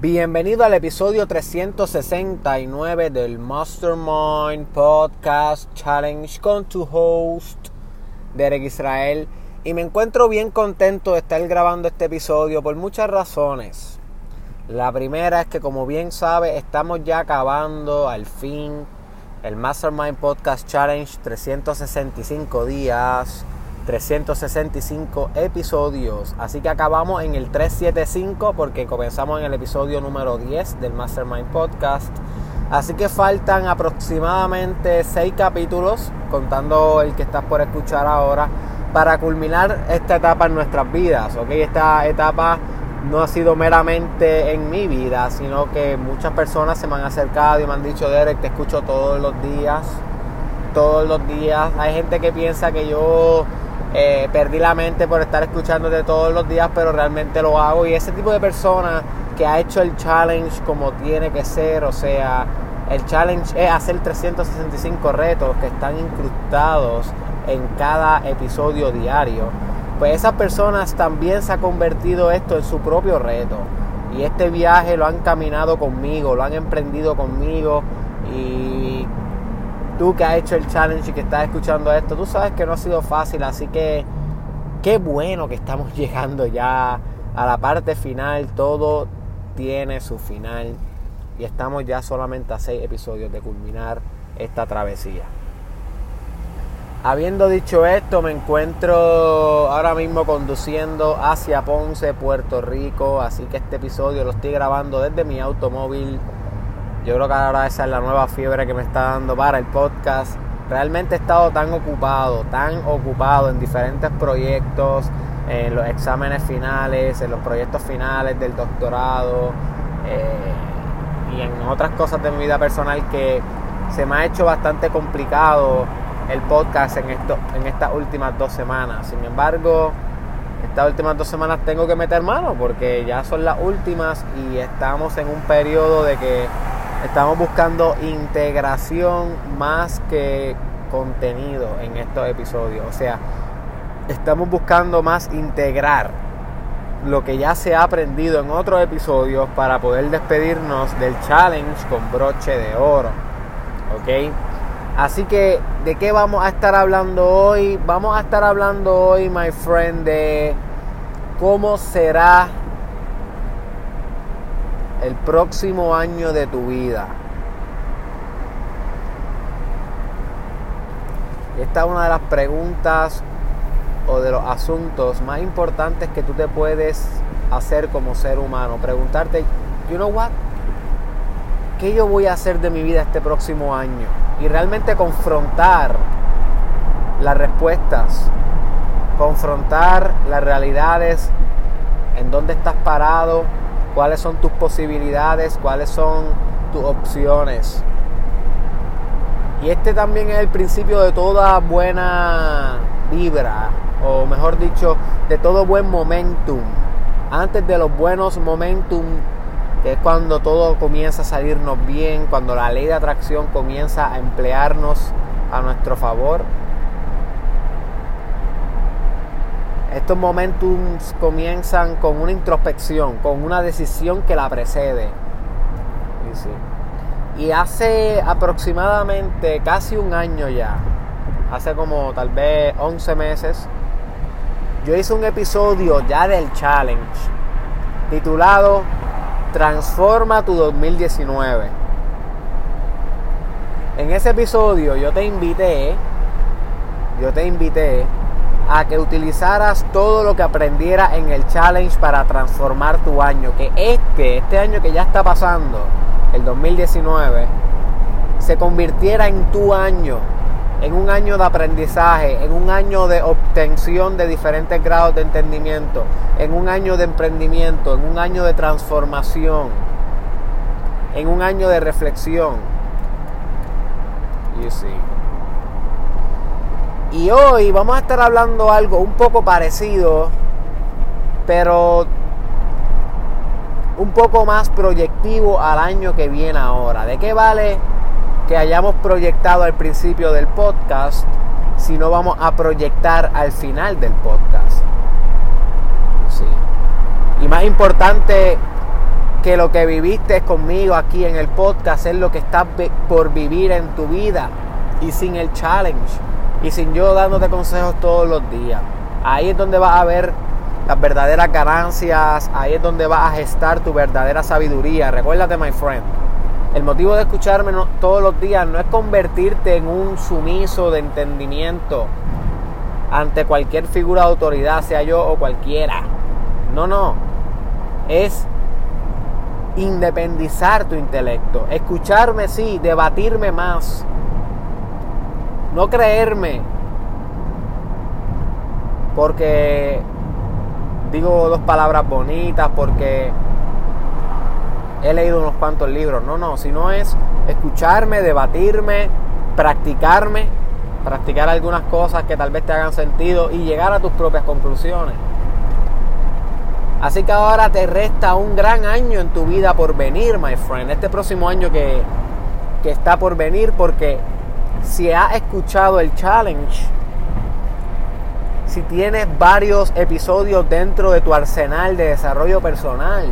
Bienvenido al episodio 369 del Mastermind Podcast Challenge con tu host, Derek Israel. Y me encuentro bien contento de estar grabando este episodio por muchas razones. La primera es que como bien sabe, estamos ya acabando al fin el Mastermind Podcast Challenge 365 días 365 episodios. Así que acabamos en el 375 porque comenzamos en el episodio número 10 del Mastermind Podcast. Así que faltan aproximadamente 6 capítulos, contando el que estás por escuchar ahora, para culminar esta etapa en nuestras vidas. ¿ok? Esta etapa no ha sido meramente en mi vida, sino que muchas personas se me han acercado y me han dicho, Derek, te escucho todos los días. Todos los días. Hay gente que piensa que yo eh, perdí la mente por estar escuchándote todos los días, pero realmente lo hago. Y ese tipo de persona que ha hecho el challenge como tiene que ser, o sea, el challenge es hacer 365 retos que están incrustados en cada episodio diario. Pues esas personas también se ha convertido esto en su propio reto. Y este viaje lo han caminado conmigo, lo han emprendido conmigo. Y tú que has hecho el challenge y que estás escuchando esto, tú sabes que no ha sido fácil, así que qué bueno que estamos llegando ya a la parte final, todo tiene su final y estamos ya solamente a seis episodios de culminar esta travesía. Habiendo dicho esto, me encuentro ahora mismo conduciendo hacia Ponce, Puerto Rico, así que este episodio lo estoy grabando desde mi automóvil yo creo que ahora esa es la nueva fiebre que me está dando para el podcast. Realmente he estado tan ocupado, tan ocupado en diferentes proyectos, en los exámenes finales, en los proyectos finales del doctorado eh, y en otras cosas de mi vida personal que se me ha hecho bastante complicado el podcast en, esto, en estas últimas dos semanas. Sin embargo, estas últimas dos semanas tengo que meter mano porque ya son las últimas y estamos en un periodo de que Estamos buscando integración más que contenido en estos episodios. O sea, estamos buscando más integrar lo que ya se ha aprendido en otros episodios para poder despedirnos del challenge con broche de oro. ¿Ok? Así que, ¿de qué vamos a estar hablando hoy? Vamos a estar hablando hoy, my friend, de cómo será el próximo año de tu vida. Esta es una de las preguntas o de los asuntos más importantes que tú te puedes hacer como ser humano. Preguntarte, you know what? ¿Qué yo voy a hacer de mi vida este próximo año? Y realmente confrontar las respuestas, confrontar las realidades, en dónde estás parado, cuáles son tus posibilidades, cuáles son tus opciones. Y este también es el principio de toda buena vibra, o mejor dicho, de todo buen momentum. Antes de los buenos momentum, que es cuando todo comienza a salirnos bien, cuando la ley de atracción comienza a emplearnos a nuestro favor, Estos momentos comienzan con una introspección, con una decisión que la precede. Y hace aproximadamente casi un año ya, hace como tal vez 11 meses, yo hice un episodio ya del challenge titulado Transforma tu 2019. En ese episodio yo te invité, yo te invité a que utilizaras todo lo que aprendiera en el challenge para transformar tu año. Que este, este año que ya está pasando, el 2019, se convirtiera en tu año, en un año de aprendizaje, en un año de obtención de diferentes grados de entendimiento, en un año de emprendimiento, en un año de transformación, en un año de reflexión. You see. Y hoy vamos a estar hablando algo un poco parecido, pero un poco más proyectivo al año que viene ahora. ¿De qué vale que hayamos proyectado al principio del podcast si no vamos a proyectar al final del podcast? Sí. Y más importante, que lo que viviste conmigo aquí en el podcast es lo que estás por vivir en tu vida y sin el challenge y sin yo dándote consejos todos los días. Ahí es donde vas a ver las verdaderas ganancias, ahí es donde vas a gestar tu verdadera sabiduría. Recuérdate, my friend, el motivo de escucharme todos los días no es convertirte en un sumiso de entendimiento ante cualquier figura de autoridad, sea yo o cualquiera. No, no. Es independizar tu intelecto. Escucharme, sí, debatirme más. No creerme. Porque digo dos palabras bonitas, porque he leído unos cuantos libros. No, no, sino es escucharme, debatirme, practicarme, practicar algunas cosas que tal vez te hagan sentido y llegar a tus propias conclusiones. Así que ahora te resta un gran año en tu vida por venir, my friend. Este próximo año que, que está por venir, porque si has escuchado el challenge, si tienes varios episodios dentro de tu arsenal de desarrollo personal,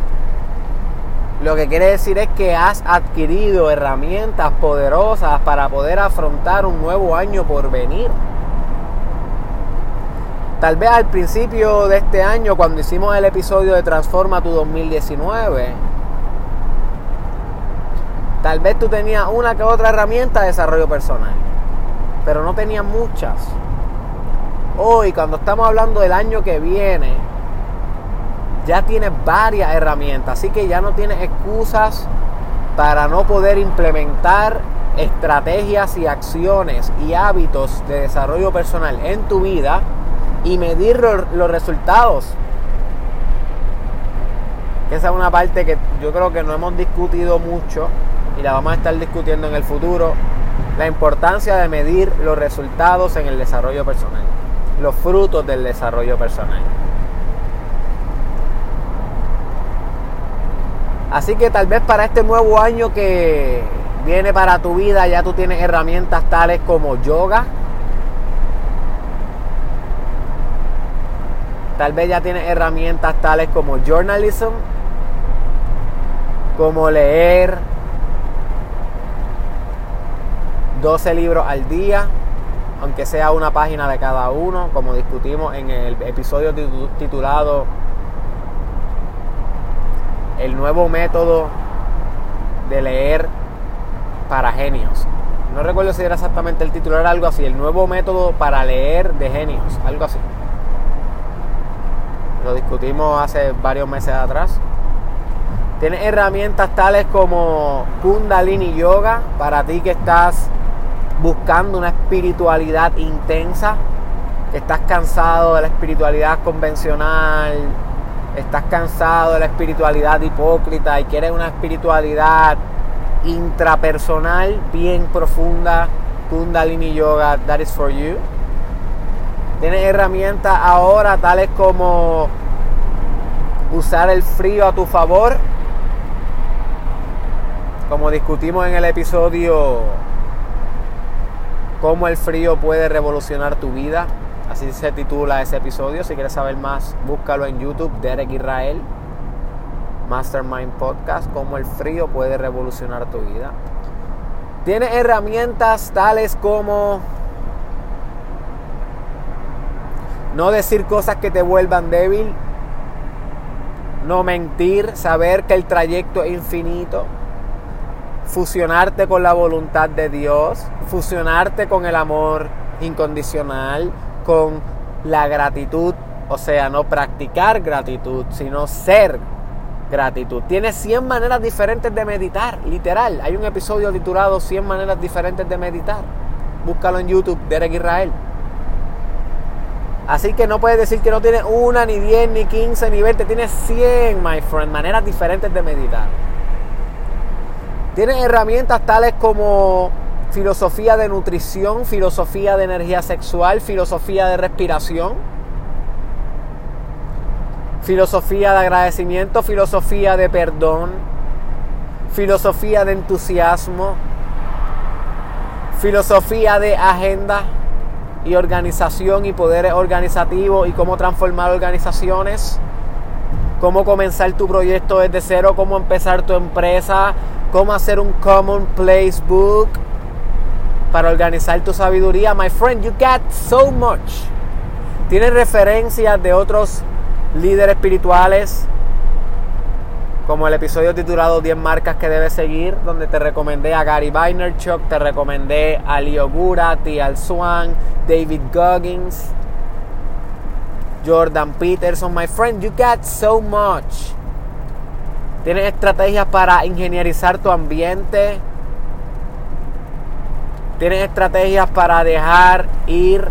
lo que quiere decir es que has adquirido herramientas poderosas para poder afrontar un nuevo año por venir. Tal vez al principio de este año, cuando hicimos el episodio de Transforma tu 2019, tal vez tú tenías una que otra herramienta de desarrollo personal, pero no tenías muchas. Hoy, cuando estamos hablando del año que viene, ya tienes varias herramientas, así que ya no tienes excusas para no poder implementar estrategias y acciones y hábitos de desarrollo personal en tu vida y medir los resultados. Esa es una parte que yo creo que no hemos discutido mucho y la vamos a estar discutiendo en el futuro. La importancia de medir los resultados en el desarrollo personal, los frutos del desarrollo personal. Así que tal vez para este nuevo año que viene para tu vida ya tú tienes herramientas tales como yoga, Tal vez ya tienes herramientas tales como journalism, como leer 12 libros al día, aunque sea una página de cada uno, como discutimos en el episodio titulado El nuevo método de leer para genios. No recuerdo si era exactamente el título, era algo así, el nuevo método para leer de genios, algo así. Lo discutimos hace varios meses atrás. Tienes herramientas tales como Kundalini Yoga para ti que estás buscando una espiritualidad intensa, que estás cansado de la espiritualidad convencional, estás cansado de la espiritualidad hipócrita y quieres una espiritualidad intrapersonal bien profunda. Kundalini Yoga, that is for you. Tienes herramientas ahora tales como usar el frío a tu favor. Como discutimos en el episodio, cómo el frío puede revolucionar tu vida. Así se titula ese episodio. Si quieres saber más, búscalo en YouTube, Derek Israel, Mastermind Podcast, cómo el frío puede revolucionar tu vida. Tienes herramientas tales como No decir cosas que te vuelvan débil. No mentir, saber que el trayecto es infinito. Fusionarte con la voluntad de Dios. Fusionarte con el amor incondicional. Con la gratitud. O sea, no practicar gratitud, sino ser gratitud. Tienes 100 maneras diferentes de meditar, literal. Hay un episodio titulado 100 maneras diferentes de meditar. Búscalo en YouTube, Derek Israel. Así que no puedes decir que no tienes una, ni 10, ni 15, ni 20. Tienes 100, my friend, maneras diferentes de meditar. Tienes herramientas tales como filosofía de nutrición, filosofía de energía sexual, filosofía de respiración, filosofía de agradecimiento, filosofía de perdón, filosofía de entusiasmo, filosofía de agenda y organización y poderes organizativos y cómo transformar organizaciones. cómo comenzar tu proyecto desde cero, cómo empezar tu empresa, cómo hacer un Common Place Book para organizar tu sabiduría. My friend, you got so much. Tienes referencias de otros líderes espirituales, como el episodio titulado 10 marcas que debes seguir, donde te recomendé a Gary Vaynerchuk, te recomendé a Leo Gura, Al Swan, David Goggins, Jordan Peterson. My friend, you got so much. Tienes estrategias para ingenierizar tu ambiente. Tienes estrategias para dejar ir.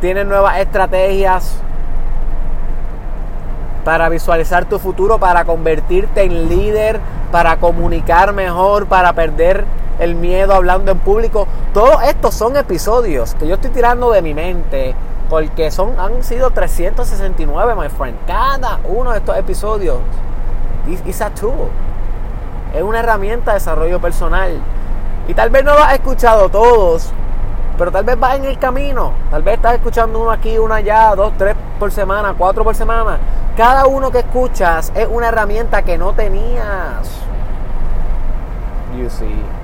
Tienes nuevas estrategias para visualizar tu futuro, para convertirte en líder, para comunicar mejor, para perder el miedo hablando en público. Todos estos son episodios que yo estoy tirando de mi mente porque son, han sido 369, my friend. Cada uno de estos episodios is a tool. Es una herramienta de desarrollo personal. Y tal vez no lo has escuchado todos, pero tal vez vas en el camino. Tal vez estás escuchando uno aquí, uno allá, dos, tres por semana, cuatro por semana. Cada uno que escuchas es una herramienta que no tenías. You see.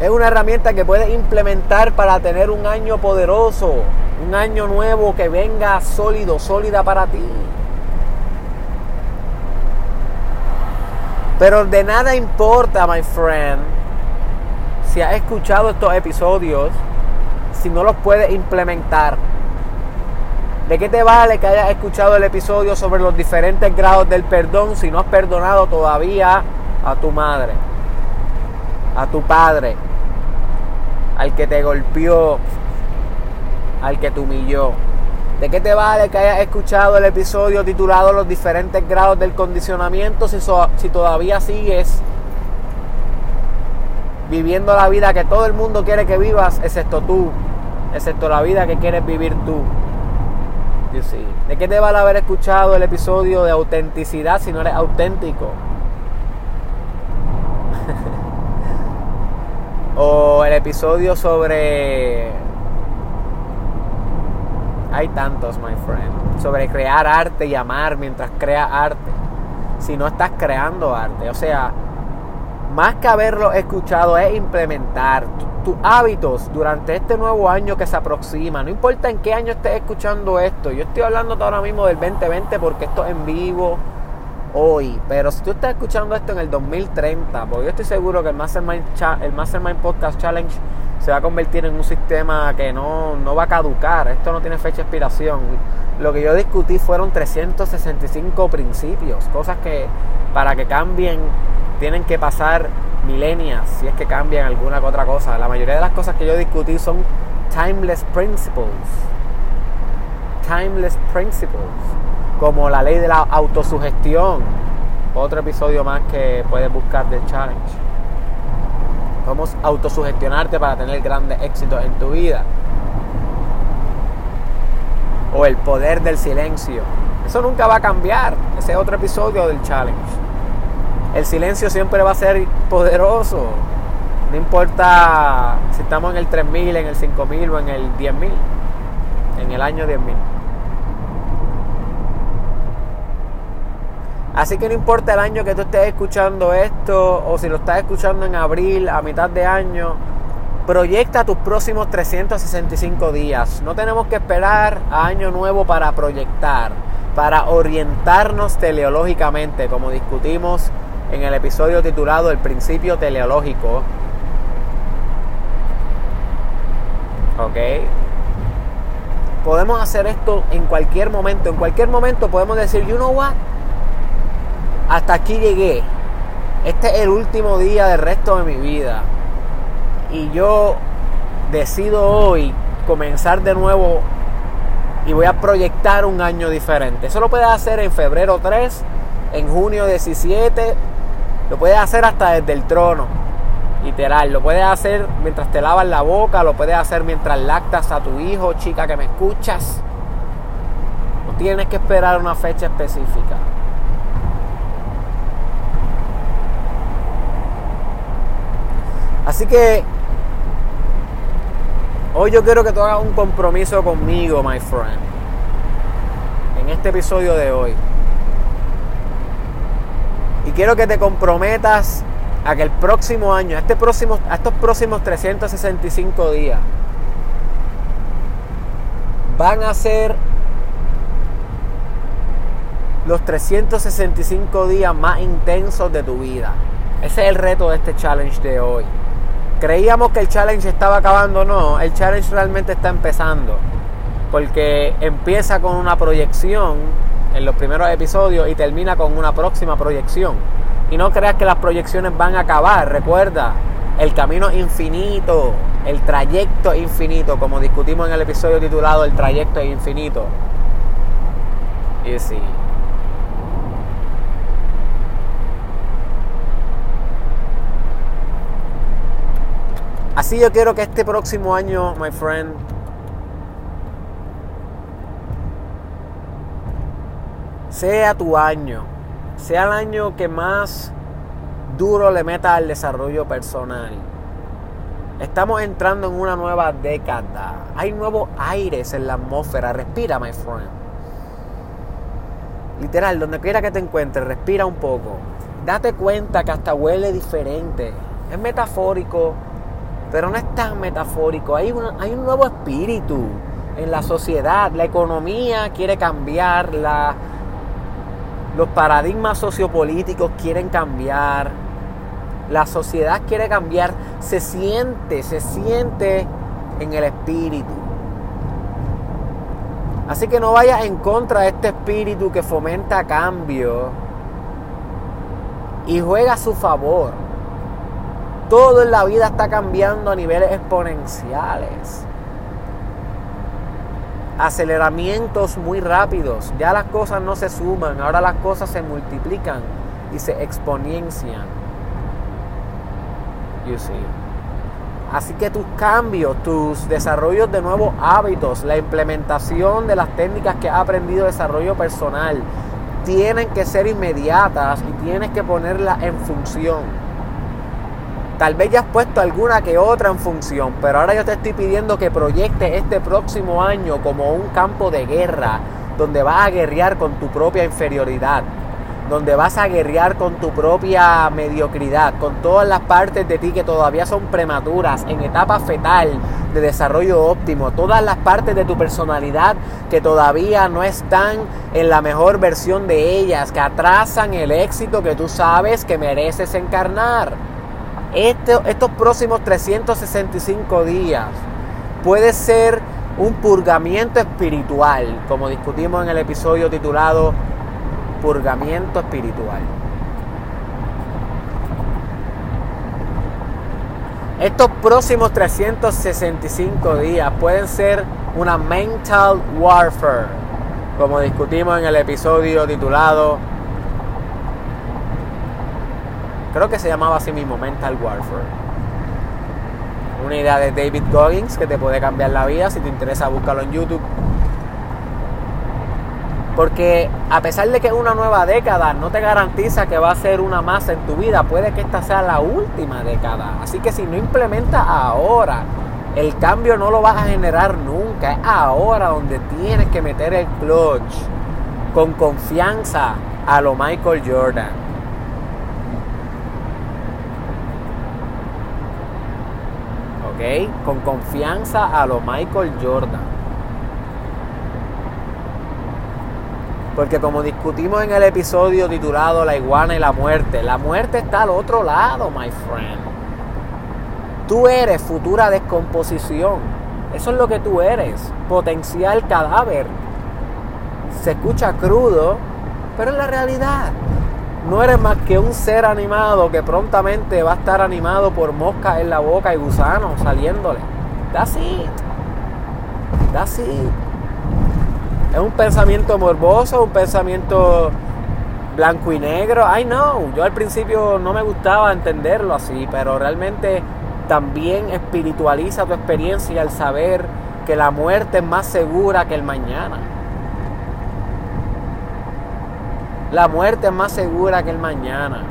Es una herramienta que puedes implementar para tener un año poderoso, un año nuevo que venga sólido, sólida para ti. Pero de nada importa, my friend, si has escuchado estos episodios, si no los puedes implementar. ¿De qué te vale que hayas escuchado el episodio sobre los diferentes grados del perdón si no has perdonado todavía a tu madre, a tu padre, al que te golpeó, al que te humilló? ¿De qué te vale que hayas escuchado el episodio titulado Los diferentes grados del condicionamiento si, si todavía sigues viviendo la vida que todo el mundo quiere que vivas, excepto tú, excepto la vida que quieres vivir tú? ¿De qué te vale haber escuchado el episodio de autenticidad si no eres auténtico? O el episodio sobre... Hay tantos, my friend. Sobre crear arte y amar mientras creas arte. Si no estás creando arte. O sea, más que haberlo escuchado es implementar tus hábitos durante este nuevo año que se aproxima. No importa en qué año estés escuchando esto. Yo estoy hablando ahora mismo del 2020 porque esto es en vivo hoy. Pero si tú estás escuchando esto en el 2030, porque yo estoy seguro que el Mastermind, el Mastermind Podcast Challenge se va a convertir en un sistema que no, no va a caducar. Esto no tiene fecha de expiración. Lo que yo discutí fueron 365 principios, cosas que para que cambien tienen que pasar milenias si es que cambian alguna que otra cosa. La mayoría de las cosas que yo discutí son timeless principles. Timeless principles. Como la ley de la autosugestión. Otro episodio más que puedes buscar del challenge. Cómo autosugestionarte para tener grandes éxitos en tu vida. O el poder del silencio. Eso nunca va a cambiar. Ese es otro episodio del challenge el silencio siempre va a ser poderoso. No importa si estamos en el 3000, en el 5000 o en el 10000. En el año 10000. Así que no importa el año que tú estés escuchando esto o si lo estás escuchando en abril, a mitad de año, proyecta tus próximos 365 días. No tenemos que esperar a año nuevo para proyectar, para orientarnos teleológicamente, como discutimos en el episodio titulado El principio teleológico. ¿Ok? Podemos hacer esto en cualquier momento. En cualquier momento podemos decir, you know what? Hasta aquí llegué. Este es el último día del resto de mi vida. Y yo decido hoy comenzar de nuevo y voy a proyectar un año diferente. Eso lo puedes hacer en febrero 3, en junio 17 lo puedes hacer hasta desde el trono, literal. Lo puedes hacer mientras te lavas la boca, lo puedes hacer mientras lactas a tu hijo, chica que me escuchas. No tienes que esperar una fecha específica. Así que hoy yo quiero que tú hagas un compromiso conmigo, my friend. En este episodio de hoy. Y quiero que te comprometas a que el próximo año, a, este próximo, a estos próximos 365 días, van a ser los 365 días más intensos de tu vida. Ese es el reto de este challenge de hoy. Creíamos que el challenge estaba acabando, no, el challenge realmente está empezando. Porque empieza con una proyección en los primeros episodios y termina con una próxima proyección. Y no creas que las proyecciones van a acabar, recuerda, el camino infinito, el trayecto infinito, como discutimos en el episodio titulado El trayecto infinito. Y sí. Así yo quiero que este próximo año, my friend, sea tu año, sea el año que más duro le meta al desarrollo personal. Estamos entrando en una nueva década. Hay nuevos aires en la atmósfera. Respira, my friend. Literal, donde quiera que te encuentres, respira un poco. Date cuenta que hasta huele diferente. Es metafórico, pero no es tan metafórico. Hay, hay un nuevo espíritu en la sociedad. La economía quiere cambiar, los paradigmas sociopolíticos quieren cambiar, la sociedad quiere cambiar, se siente, se siente en el espíritu. Así que no vayas en contra de este espíritu que fomenta cambio y juega a su favor. Todo en la vida está cambiando a niveles exponenciales. Aceleramientos muy rápidos. Ya las cosas no se suman, ahora las cosas se multiplican y se exponencian. You see. Así que tus cambios, tus desarrollos de nuevos hábitos, la implementación de las técnicas que has aprendido de desarrollo personal, tienen que ser inmediatas y tienes que ponerlas en función. Tal vez ya has puesto alguna que otra en función, pero ahora yo te estoy pidiendo que proyectes este próximo año como un campo de guerra, donde vas a guerrear con tu propia inferioridad, donde vas a guerrear con tu propia mediocridad, con todas las partes de ti que todavía son prematuras, en etapa fetal de desarrollo óptimo, todas las partes de tu personalidad que todavía no están en la mejor versión de ellas, que atrasan el éxito que tú sabes que mereces encarnar. Este, estos próximos 365 días puede ser un purgamiento espiritual, como discutimos en el episodio titulado Purgamiento Espiritual. Estos próximos 365 días pueden ser una mental warfare, como discutimos en el episodio titulado Creo que se llamaba así mismo Mental Warfare. Una idea de David Goggins que te puede cambiar la vida. Si te interesa, búscalo en YouTube. Porque a pesar de que es una nueva década, no te garantiza que va a ser una más en tu vida. Puede que esta sea la última década. Así que si no implementas ahora, el cambio no lo vas a generar nunca. Es ahora donde tienes que meter el clutch con confianza a lo Michael Jordan. Con confianza a lo Michael Jordan. Porque como discutimos en el episodio titulado La iguana y la muerte, la muerte está al otro lado, my friend. Tú eres futura descomposición. Eso es lo que tú eres. Potencial cadáver. Se escucha crudo, pero es la realidad no eres más que un ser animado que prontamente va a estar animado por moscas en la boca y gusanos saliéndole. That's it. That's it. Es un pensamiento morboso, un pensamiento blanco y negro. I know. Yo al principio no me gustaba entenderlo así, pero realmente también espiritualiza tu experiencia al saber que la muerte es más segura que el mañana. La muerte es más segura que el mañana.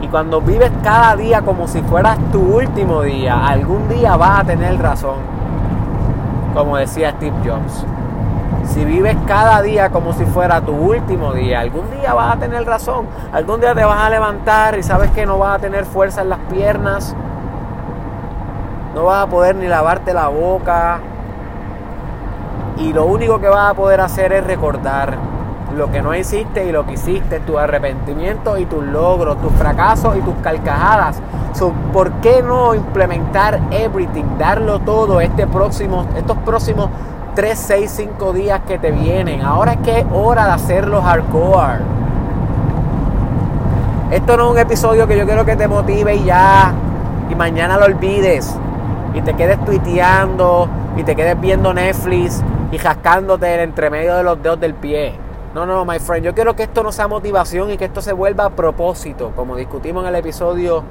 Y cuando vives cada día como si fueras tu último día, algún día vas a tener razón. Como decía Steve Jobs. si vives cada día como si fuera tu último día, algún día vas a tener razón, algún día te vas a levantar y sabes que no vas a tener fuerza en las piernas, no vas a poder ni lavarte la boca y lo único que vas a poder hacer es recordar lo que no hiciste y lo que hiciste, tu arrepentimiento y tus logros, tus fracasos y tus carcajadas. ¿Por qué no implementar everything, darlo todo este próximo, estos próximos 3, 6, 5 días que te vienen? Ahora es que es hora de hacerlo hardcore. Esto no es un episodio que yo quiero que te motive y ya, y mañana lo olvides, y te quedes tuiteando, y te quedes viendo Netflix y jascándote el entremedio de los dedos del pie. No, no, my friend, yo quiero que esto no sea motivación y que esto se vuelva propósito, como discutimos en el episodio,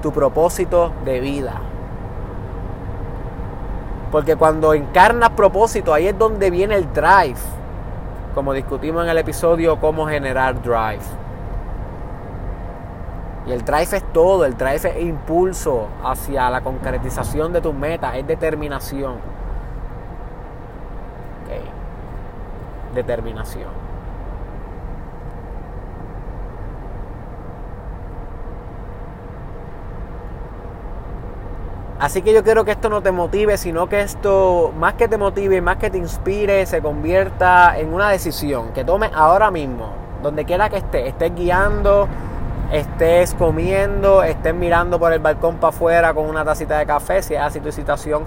tu propósito de vida. Porque cuando encarnas propósito, ahí es donde viene el drive, como discutimos en el episodio cómo generar drive. Y el drive es todo, el drive es impulso hacia la concretización de tus metas, es determinación. Okay. Determinación. Así que yo quiero que esto no te motive, sino que esto, más que te motive, más que te inspire, se convierta en una decisión que tomes ahora mismo, donde quiera que estés, estés guiando, estés comiendo, estés mirando por el balcón para afuera con una tacita de café, si es así tu situación,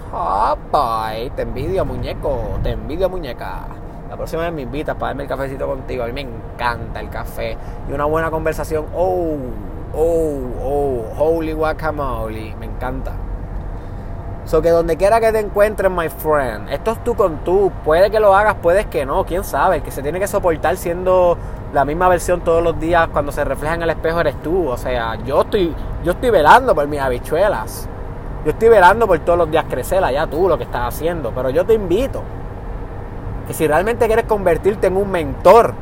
te envidio muñeco, te envidio muñeca. La próxima vez me invitas para darme el cafecito contigo, a mí me encanta el café. Y una buena conversación, oh, oh, oh, holy guacamole, me encanta. So que donde quiera que te encuentres, my friend, esto es tú con tú. Puede que lo hagas, puede que no, quién sabe. El que se tiene que soportar siendo la misma versión todos los días cuando se refleja en el espejo eres tú. O sea, yo estoy, yo estoy velando por mis habichuelas. Yo estoy velando por todos los días crecer allá tú lo que estás haciendo. Pero yo te invito que si realmente quieres convertirte en un mentor,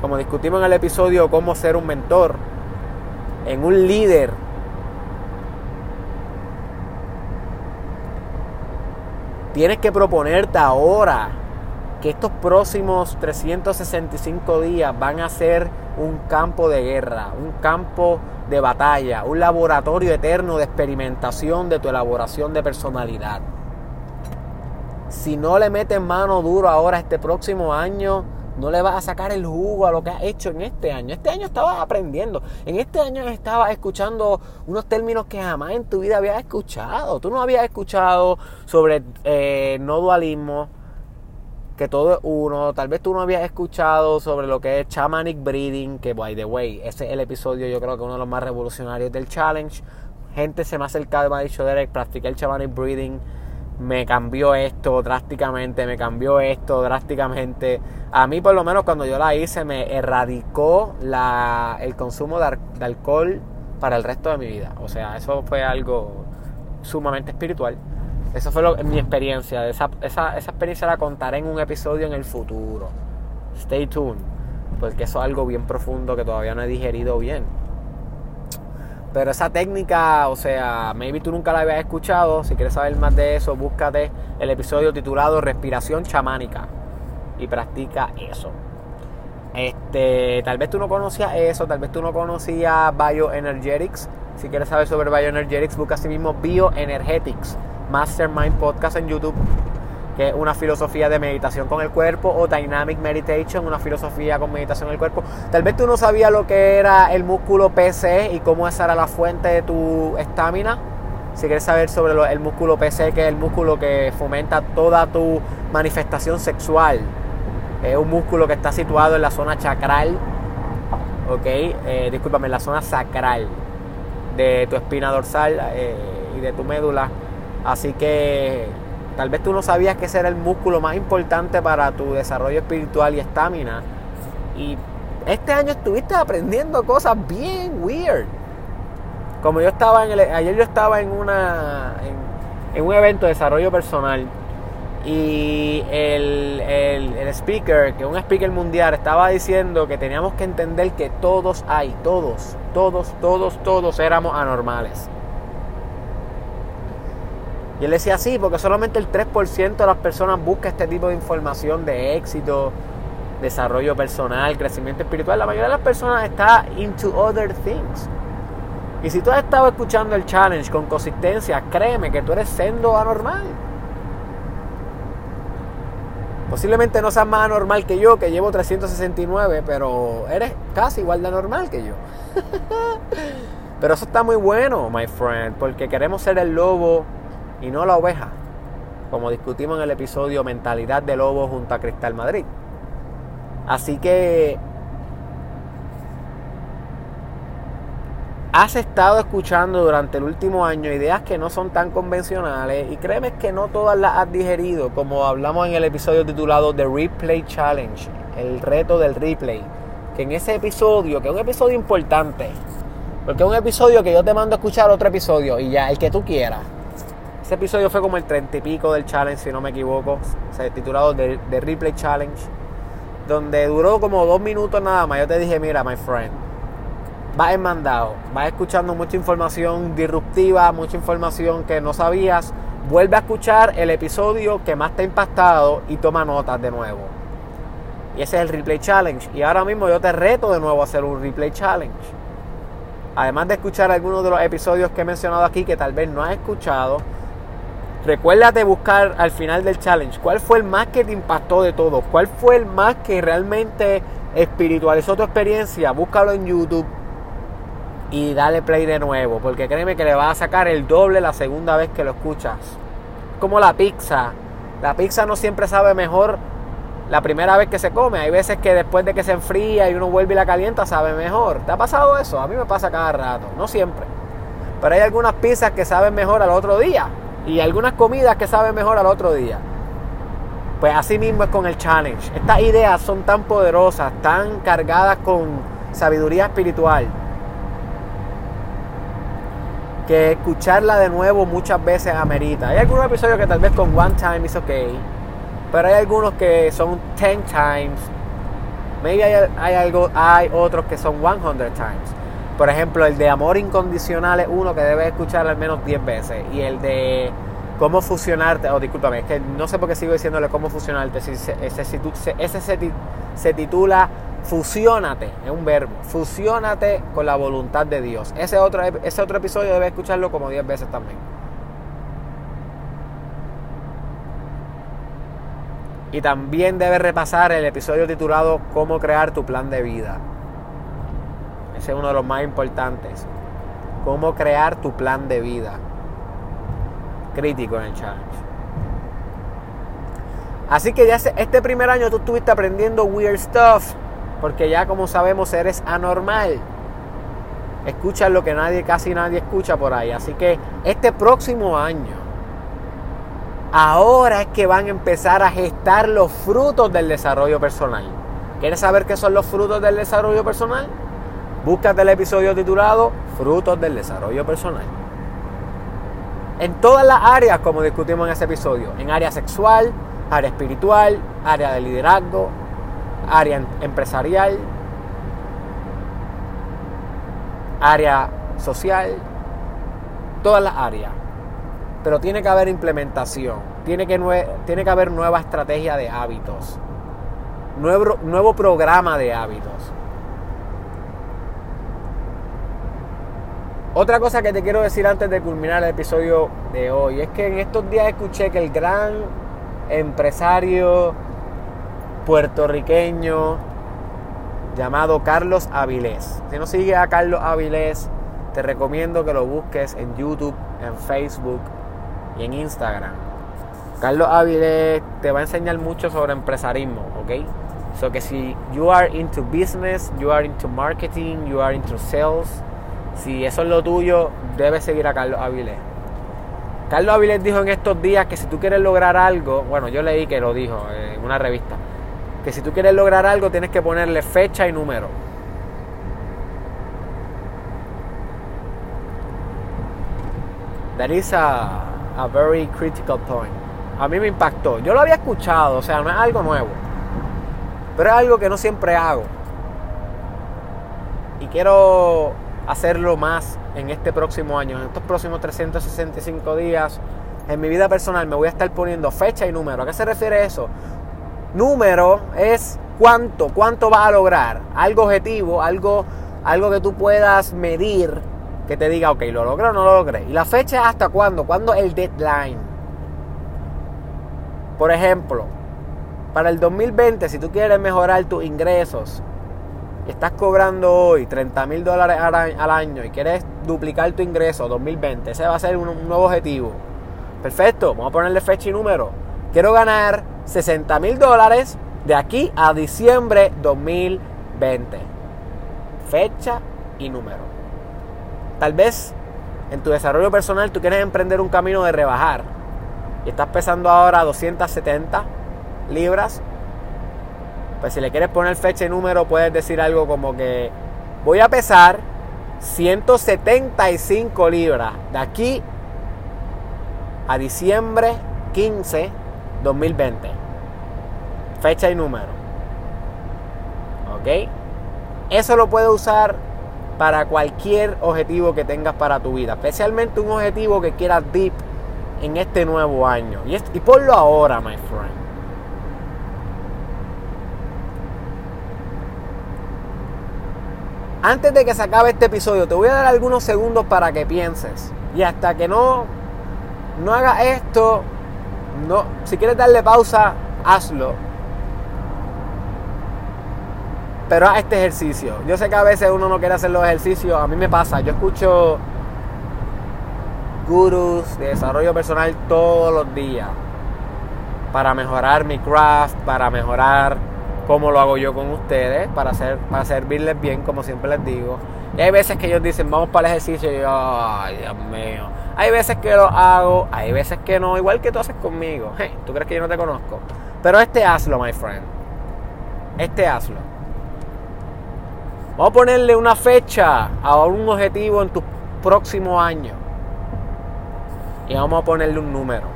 como discutimos en el episodio cómo ser un mentor, en un líder Tienes que proponerte ahora que estos próximos 365 días van a ser un campo de guerra, un campo de batalla, un laboratorio eterno de experimentación de tu elaboración de personalidad. Si no le metes mano duro ahora este próximo año, no le vas a sacar el jugo a lo que has hecho en este año. Este año estabas aprendiendo. En este año estabas escuchando unos términos que jamás en tu vida habías escuchado. Tú no habías escuchado sobre eh, no dualismo, que todo es uno. Tal vez tú no habías escuchado sobre lo que es shamanic breathing, que by the way, ese es el episodio yo creo que uno de los más revolucionarios del challenge. Gente se me ha acercado y me ha dicho, Derek, practiqué el shamanic breathing me cambió esto drásticamente, me cambió esto drásticamente. A mí por lo menos cuando yo la hice me erradicó la, el consumo de, alcohol para el resto de mi vida. O sea, eso fue algo sumamente espiritual. Eso fue mi experiencia. Esa, esa, esa experiencia la contaré en un episodio en el futuro. Stay tuned. Porque eso es algo bien profundo que todavía no he digerido bien. Pero esa técnica, o sea, maybe tú nunca la habías escuchado. Si quieres saber más de eso, búscate el episodio titulado Respiración chamánica y practica eso. Este, tal vez tú no conocías eso, tal vez tú no conocías Bioenergetics. Si quieres saber sobre Bioenergetics, busca así mismo Bioenergetics Mastermind Podcast en YouTube que es una filosofía de meditación con el cuerpo, o Dynamic Meditation, una filosofía con meditación en el cuerpo. Tal vez tú no sabías lo que era el músculo PC y cómo esa era la fuente de tu estamina. Si quieres saber sobre el músculo PC, que es el músculo que fomenta toda tu manifestación sexual, es un músculo que está situado en la zona chakral, ok, eh, discúlpame, en la zona sacral de tu espina dorsal eh, y de tu médula. Así que Tal vez tú no sabías que ese era el músculo más importante para tu desarrollo espiritual y estamina. Y este año estuviste aprendiendo cosas bien weird. Como yo estaba en ayer yo estaba en una en, un evento de desarrollo personal y el, el, el, speaker, que un speaker mundial, estaba diciendo que teníamos que entender que todos hay, todos, todos, todos, todos éramos anormales. Y él decía, sí, porque solamente el 3% de las personas busca este tipo de información de éxito, desarrollo personal, crecimiento espiritual. La mayoría de las personas está into other things. Y si tú has estado escuchando el challenge con consistencia, créeme que tú eres sendo anormal. Posiblemente no seas más anormal que yo, que llevo 369, pero eres casi igual de anormal que yo. pero eso está muy bueno, my friend, porque queremos ser el lobo y no la oveja, como discutimos en el episodio Mentalidad de Lobo junto a Cristal Madrid. Así que has estado escuchando durante el último año ideas que no son tan convencionales y créeme que no todas las has digerido, como hablamos en el episodio titulado The Replay Challenge, el reto del replay, que en ese episodio, que es un episodio importante, porque es un episodio que yo te mando a escuchar otro episodio y ya, el que tú quieras. Ese episodio fue como el treinta y pico del challenge, si no me equivoco. Se titulado The, Replay Challenge. Donde duró como dos minutos nada más. Yo te dije, mira, my friend. Vas mandado. Vas escuchando mucha información disruptiva, mucha información que no sabías. Vuelve a escuchar el episodio que más te ha impactado y toma notas de nuevo. Y ese es el Replay Challenge. Y ahora mismo yo te reto de nuevo a hacer un Replay Challenge. Además de escuchar algunos de los episodios que he mencionado aquí que tal vez no has escuchado, Recuérdate buscar al final del challenge cuál fue el más que te impactó de todo, cuál fue el más que realmente espiritualizó tu experiencia. Búscalo en YouTube y dale play de nuevo, porque créeme que le vas a sacar el doble la segunda vez que lo escuchas. Como la pizza. La pizza no siempre sabe mejor la primera vez que se come. Hay veces que después de que se enfría y uno vuelve y la calienta, sabe mejor. ¿Te ha pasado eso? A mí me pasa cada rato, no siempre. Pero hay algunas pizzas que saben mejor al otro día y algunas comidas que saben mejor al otro día. Pues así mismo es con el challenge. Estas ideas son tan poderosas, tan cargadas con sabiduría espiritual, que escucharla de nuevo muchas veces amerita. Hay algunos episodios que tal vez con one time is okay, pero hay algunos que son ten times. Maybe hay, hay, algo, hay otros que son 100 times. Por ejemplo, el de amor incondicional es uno que debes escuchar al menos 10 veces. Y el de cómo fusionarte, o oh, discúlpame, es que no sé por qué sigo diciéndole cómo fusionarte. Ese, ese, se, titula Fusiónate, es un verbo. Fusiónate con la voluntad de Dios. Ese otro, ese otro episodio debes escucharlo como 10 veces también. Y también debes repasar el episodio titulado Cómo crear tu plan de vida. Ese es uno de los más importantes. Cómo crear tu plan de vida. Crítico en el challenge. Así que ya este primer año tú estuviste aprendiendo weird stuff. Porque ya como sabemos eres anormal. Escuchas lo que nadie, casi nadie escucha por ahí. Así que este próximo año, ahora es que van a empezar a gestar los frutos del desarrollo personal. ¿Quieres saber qué son los frutos del desarrollo personal? Búscate el episodio titulado Frutos del Desarrollo Personal. En todas las áreas, como discutimos en ese episodio, en área sexual, área espiritual, área de liderazgo, área em-, empresarial, área social, todas las áreas. Pero tiene que haber implementación, tiene que, tiene que haber nueva estrategia de hábitos, nuevo, nuevo programa de hábitos. Otra cosa que te quiero decir antes de culminar el episodio de hoy es que en estos días escuché que el gran empresario puertorriqueño llamado Carlos Avilés. Si no sigues a Carlos Avilés, te recomiendo que lo busques en YouTube, en Facebook y en Instagram. Carlos Avilés te va a enseñar mucho sobre empresarismo, ¿ok? So que si you are into business, you are into marketing, you are into sales, si eso es lo tuyo, debes seguir a Carlos Avilés. Carlos Avilés dijo en estos días que si tú quieres lograr algo, bueno, yo leí que lo dijo en una revista, que si tú quieres lograr algo tienes que ponerle fecha y número. That is a, a very critical point. A mí me impactó. Yo lo había escuchado, o sea, no es algo nuevo. Pero es algo que no siempre hago. Y quiero hacerlo más en este próximo año, en estos próximos 365 días, en mi vida personal me voy a estar poniendo fecha y número. ¿A qué se refiere eso? Número es cuánto, cuánto vas a lograr. Algo objetivo, algo, algo que tú puedas medir, que te diga, ok, lo logré o no lo logré. Y la fecha hasta cuándo, cuándo el deadline. Por ejemplo, para el 2020, si tú quieres mejorar tus ingresos, estás cobrando hoy 30 mil dólares al año y quieres duplicar tu ingreso 2020, ese va a ser un, nuevo objetivo. Perfecto, vamos a ponerle fecha y número. Quiero ganar 60 mil dólares de aquí a diciembre 2020. Fecha y número. Tal vez en tu desarrollo personal tú quieres emprender un camino de rebajar y estás pesando ahora 270 libras pues si le quieres poner fecha y número, puedes decir algo como que voy a pesar 175 libras de aquí a diciembre 15 2020. Fecha y número. ¿Ok? Eso lo puedes usar para cualquier objetivo que tengas para tu vida. Especialmente un objetivo que quieras deep en este nuevo año. Y, y ponlo ahora, my friend. Antes de que se acabe este episodio, te voy a dar algunos segundos para que pienses. Y hasta que no, no hagas esto, no, si quieres darle pausa, hazlo. Pero haz este ejercicio. Yo sé que a veces uno no quiere hacer los ejercicios. A mí me pasa. Yo escucho gurus de desarrollo personal todos los días. Para mejorar mi craft, para mejorar como lo hago yo con ustedes, para, hacer, para servirles bien, como siempre les digo. Y hay veces que ellos dicen, vamos para el ejercicio, y yo, ay, Dios mío. Hay veces que lo hago, hay veces que no, igual que tú haces conmigo. ¿Tú crees que yo no te conozco? Pero este hazlo, my friend. Este hazlo. Vamos a ponerle una fecha a un objetivo en tu próximo año. Y vamos a ponerle un número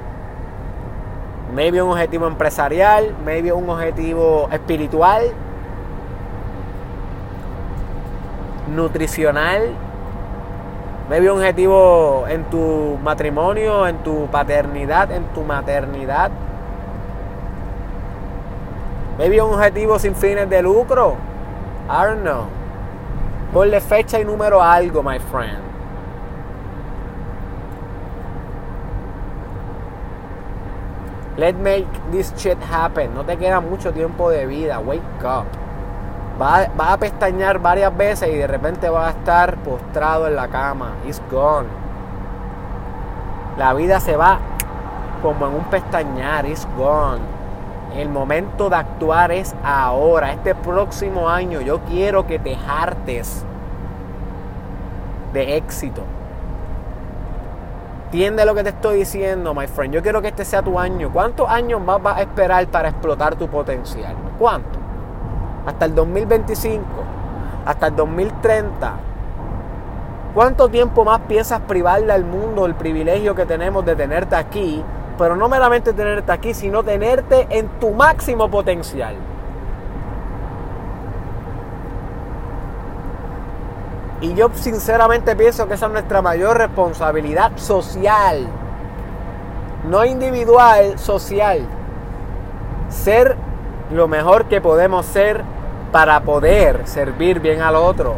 maybe un objetivo empresarial, maybe un objetivo espiritual, nutricional, maybe un objetivo en tu matrimonio, en tu paternidad, en tu maternidad. Maybe un objetivo sin fines de lucro. I don't know. Ponle fecha y número a algo, my friend. Let's make this shit happen. No te queda mucho tiempo de vida. Wake up. Va a pestañear varias veces y de repente vas a estar postrado en la cama. It's gone. La vida se va como en un pestañear. It's gone. El momento de actuar es ahora. Este próximo año yo quiero que te hartes de éxito. Entiende lo que te estoy diciendo, my friend. Yo quiero que este sea tu año. ¿Cuántos años más vas a esperar para explotar tu potencial? ¿Cuánto? Hasta el 2025, hasta el 2030. ¿Cuánto tiempo más piensas privarle al mundo el privilegio que tenemos de tenerte aquí? Pero no meramente tenerte aquí, sino tenerte en tu máximo potencial. Y yo sinceramente pienso que esa es nuestra mayor responsabilidad social. No individual, social. Ser lo mejor que podemos ser para poder servir bien al otro.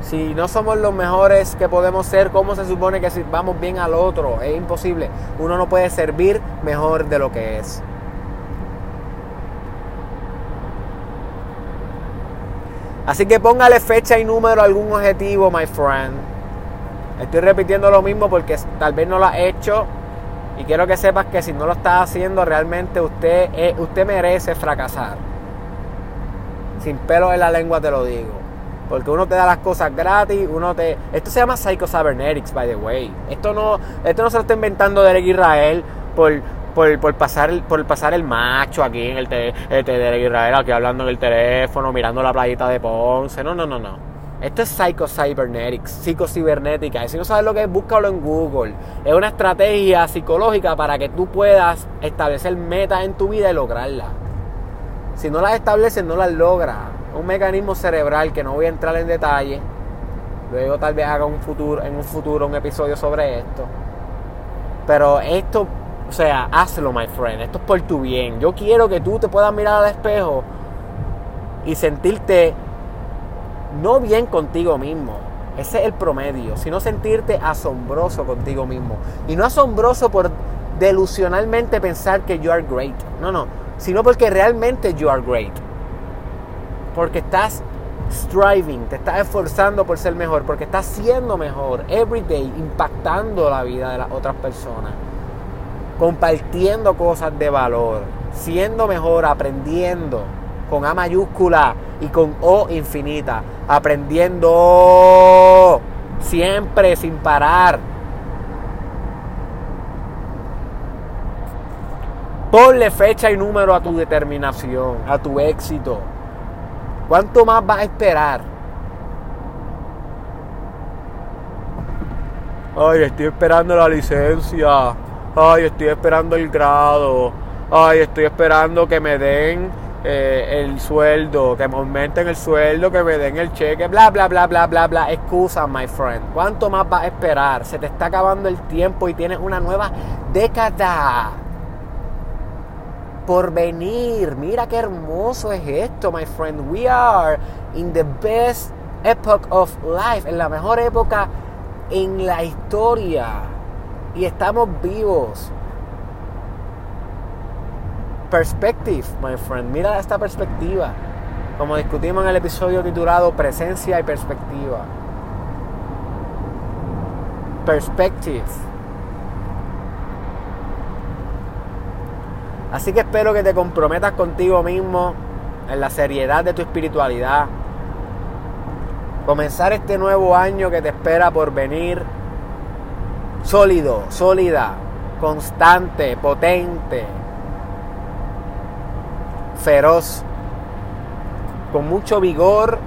Si no somos los mejores que podemos ser, ¿cómo se supone que sirvamos bien al otro? Es imposible. Uno no puede servir mejor de lo que es. Así que póngale fecha y número a algún objetivo, my friend. Estoy repitiendo lo mismo porque tal vez no lo ha hecho. Y quiero que sepas que si no lo estás haciendo, realmente usted, usted merece fracasar. Sin pelo en la lengua te lo digo. Porque uno te da las cosas gratis, uno te... Esto se llama Psycho Cybernetics, by the way. Esto no, esto no se lo está inventando Derek Israel por, por, pasar, por pasar el macho aquí en el, te, de Israel, aquí hablando en el teléfono, mirando la playita de Ponce. No, no, no, no. Esto es Psycho Cybernetics, psicocibernética. Y si no sabes lo que es, búscalo en Google. Es una estrategia psicológica para que tú puedas establecer metas en tu vida y lograrlas. Si no las estableces, no las logras. Un mecanismo cerebral que no voy a entrar en detalle. Luego tal vez haga un futuro, en un futuro un episodio sobre esto. Pero esto, o sea, hazlo, my friend. Esto es por tu bien. Yo quiero que tú te puedas mirar al espejo y sentirte no bien contigo mismo. Ese es el promedio, sino sentirte asombroso contigo mismo. Y no asombroso por delusionalmente pensar que you are great. No, no. Sino porque realmente you are great. Porque estás striving, te estás esforzando por ser mejor, porque estás siendo mejor every day, impactando la vida de las otras personas, compartiendo cosas de valor, siendo mejor, aprendiendo con A mayúscula y con O infinita, aprendiendo siempre sin parar. Ponle fecha y número a tu determinación, a tu éxito. ¿Cuánto más vas a esperar? Ay, estoy esperando la licencia. Ay, estoy esperando el grado. Ay, estoy esperando que me den eh, el sueldo, que me aumenten el sueldo, que me den el cheque, bla, bla, bla, bla, bla, bla. Excusa, my friend. ¿Cuánto más vas a esperar? Se te está acabando el tiempo y tienes una nueva década por venir. Mira qué hermoso es esto, my friend. We are in the best epoch of life, en la mejor época en la historia. Y estamos vivos. Perspective, my friend. Mira esta perspectiva. Como discutimos en el episodio titulado Presencia y Perspectiva. Perspective Así que espero que te comprometas contigo mismo en la seriedad de tu espiritualidad. Comenzar este nuevo año que te espera por venir sólido, sólida, constante, potente, feroz, con mucho vigor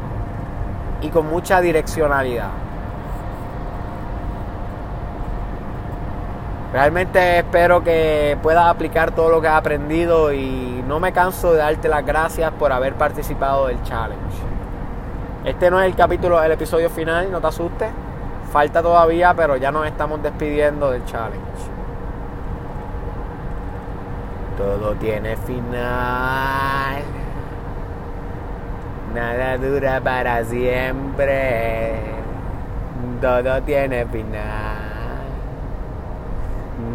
y con mucha direccionalidad. Realmente espero que puedas aplicar todo lo que has aprendido y no me canso de darte las gracias por haber participado del challenge. Este no es el capítulo, el episodio final, no te asustes. Falta todavía, pero ya nos estamos despidiendo del challenge. Todo tiene final. Nada dura para siempre. Todo tiene final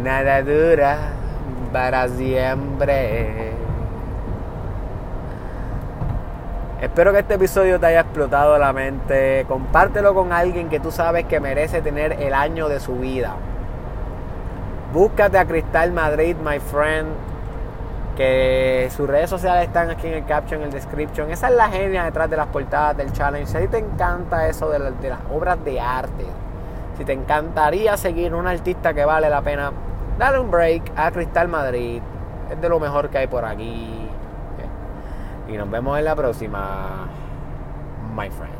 nada dura para siempre. Espero que este episodio te haya explotado la mente. Compártelo con alguien que tú sabes que merece tener el año de su vida. Búscate a Cristal Madrid, my friend. Que sus redes sociales están aquí en el caption, en el description. Esa es la genia detrás de las portadas del challenge. Si a ti te encanta eso de, de las obras de arte, si te encantaría seguir un artista que vale la pena, dale un break a Cristal Madrid. Es de lo mejor que hay por aquí. Y nos vemos en la próxima, my friend.